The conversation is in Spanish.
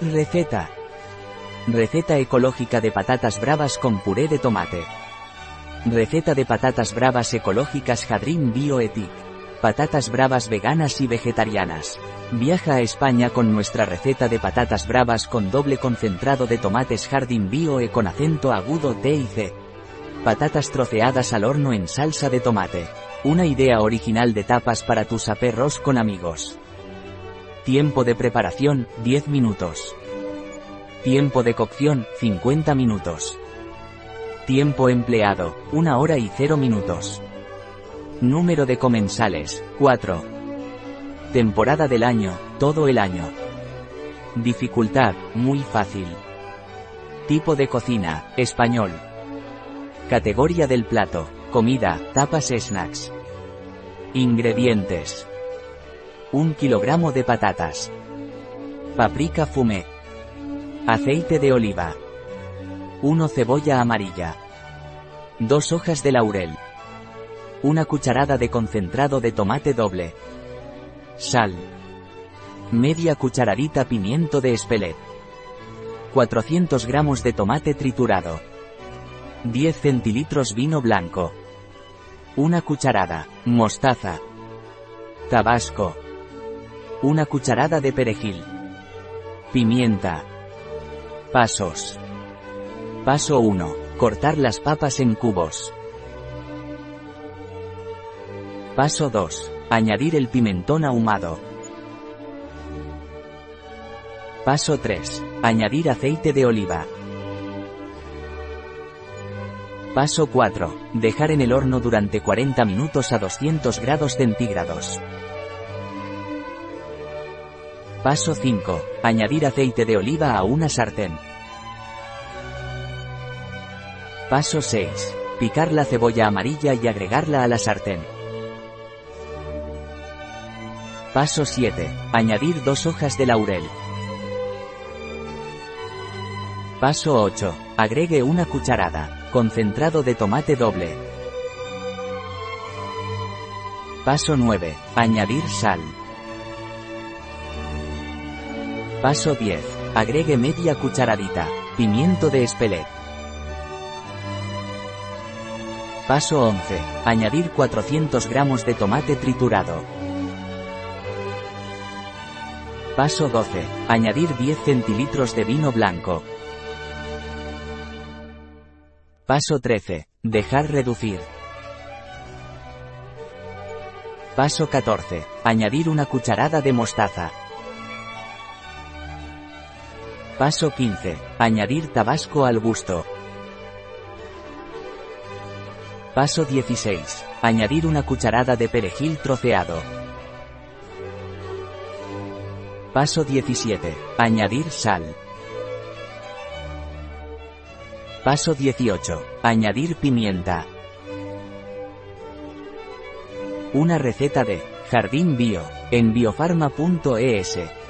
Receta. Receta ecológica de patatas bravas con puré de tomate. Receta de patatas bravas ecológicas Jadrin Bioetic. Patatas bravas veganas y vegetarianas. Viaja a España con nuestra receta de patatas bravas con doble concentrado de tomates Jardín Bio e con acento agudo T y C. Patatas troceadas al horno en salsa de tomate. Una idea original de tapas para tus aperros con amigos. Tiempo de preparación, 10 minutos. Tiempo de cocción, 50 minutos. Tiempo empleado, 1 hora y 0 minutos. Número de comensales, 4. Temporada del año, todo el año. Dificultad, muy fácil. Tipo de cocina, español. Categoría del plato, comida, tapas snacks. Ingredientes. 1 kilogramo de patatas. Paprika fumé. Aceite de oliva. 1 cebolla amarilla. 2 hojas de laurel. Una cucharada de concentrado de tomate doble. Sal. Media cucharadita pimiento de espelet. 400 gramos de tomate triturado. 10 centilitros vino blanco. Una cucharada. Mostaza. Tabasco. Una cucharada de perejil. Pimienta. Pasos. Paso 1. Cortar las papas en cubos. Paso 2. Añadir el pimentón ahumado. Paso 3. Añadir aceite de oliva. Paso 4. Dejar en el horno durante 40 minutos a 200 grados centígrados. Paso 5. Añadir aceite de oliva a una sartén. Paso 6. Picar la cebolla amarilla y agregarla a la sartén. Paso 7. Añadir dos hojas de laurel. Paso 8. Agregue una cucharada. Concentrado de tomate doble. Paso 9. Añadir sal. Paso 10. Agregue media cucharadita. Pimiento de espelet. Paso 11. Añadir 400 gramos de tomate triturado. Paso 12. Añadir 10 centilitros de vino blanco. Paso 13. Dejar reducir. Paso 14. Añadir una cucharada de mostaza. Paso 15. Añadir tabasco al gusto. Paso 16. Añadir una cucharada de perejil troceado. Paso 17. Añadir sal. Paso 18. Añadir pimienta. Una receta de Jardín Bio en biofarma.es.